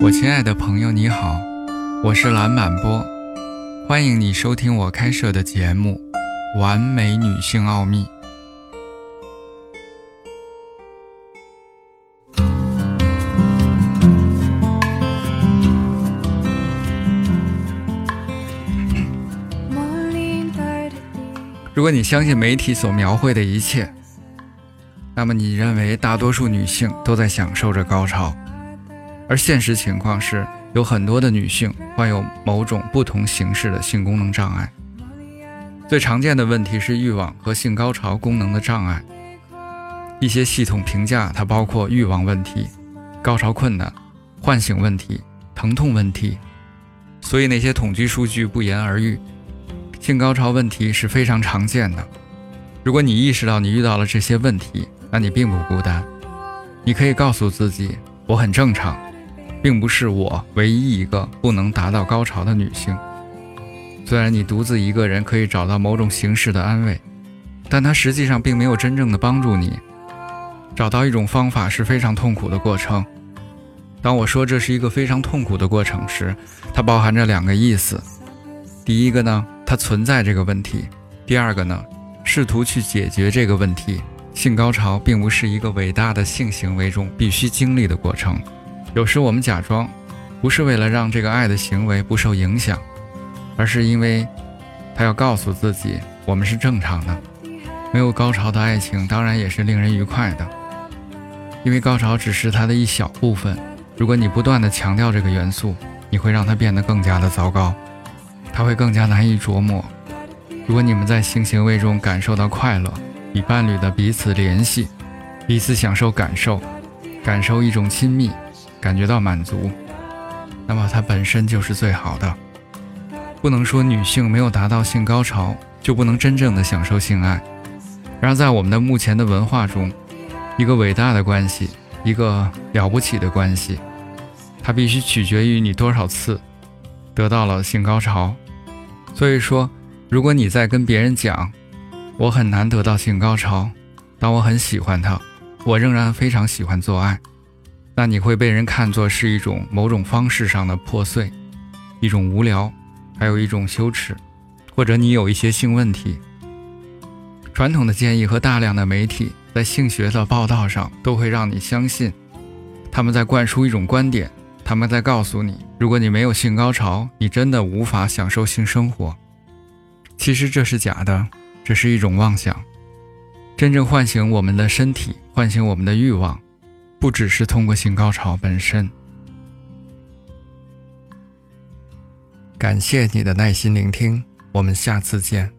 我亲爱的朋友，你好，我是蓝满波，欢迎你收听我开设的节目《完美女性奥秘》。如果你相信媒体所描绘的一切，那么你认为大多数女性都在享受着高潮。而现实情况是，有很多的女性患有某种不同形式的性功能障碍。最常见的问题是欲望和性高潮功能的障碍。一些系统评价它包括欲望问题、高潮困难、唤醒问题、疼痛问题。所以那些统计数据不言而喻，性高潮问题是非常常见的。如果你意识到你遇到了这些问题，那你并不孤单。你可以告诉自己，我很正常。并不是我唯一一个不能达到高潮的女性。虽然你独自一个人可以找到某种形式的安慰，但它实际上并没有真正的帮助你。找到一种方法是非常痛苦的过程。当我说这是一个非常痛苦的过程时，它包含着两个意思：第一个呢，它存在这个问题；第二个呢，试图去解决这个问题。性高潮并不是一个伟大的性行为中必须经历的过程。有时我们假装，不是为了让这个爱的行为不受影响，而是因为他要告诉自己，我们是正常的。没有高潮的爱情当然也是令人愉快的，因为高潮只是它的一小部分。如果你不断的强调这个元素，你会让它变得更加的糟糕，它会更加难以琢磨。如果你们在性行为中感受到快乐，与伴侣的彼此联系，彼此享受感受，感受一种亲密。感觉到满足，那么它本身就是最好的。不能说女性没有达到性高潮就不能真正的享受性爱。然而，在我们的目前的文化中，一个伟大的关系，一个了不起的关系，它必须取决于你多少次得到了性高潮。所以说，如果你在跟别人讲我很难得到性高潮，但我很喜欢他，我仍然非常喜欢做爱。那你会被人看作是一种某种方式上的破碎，一种无聊，还有一种羞耻，或者你有一些性问题。传统的建议和大量的媒体在性学的报道上都会让你相信，他们在灌输一种观点，他们在告诉你，如果你没有性高潮，你真的无法享受性生活。其实这是假的，这是一种妄想。真正唤醒我们的身体，唤醒我们的欲望。不只是通过性高潮本身。感谢你的耐心聆听，我们下次见。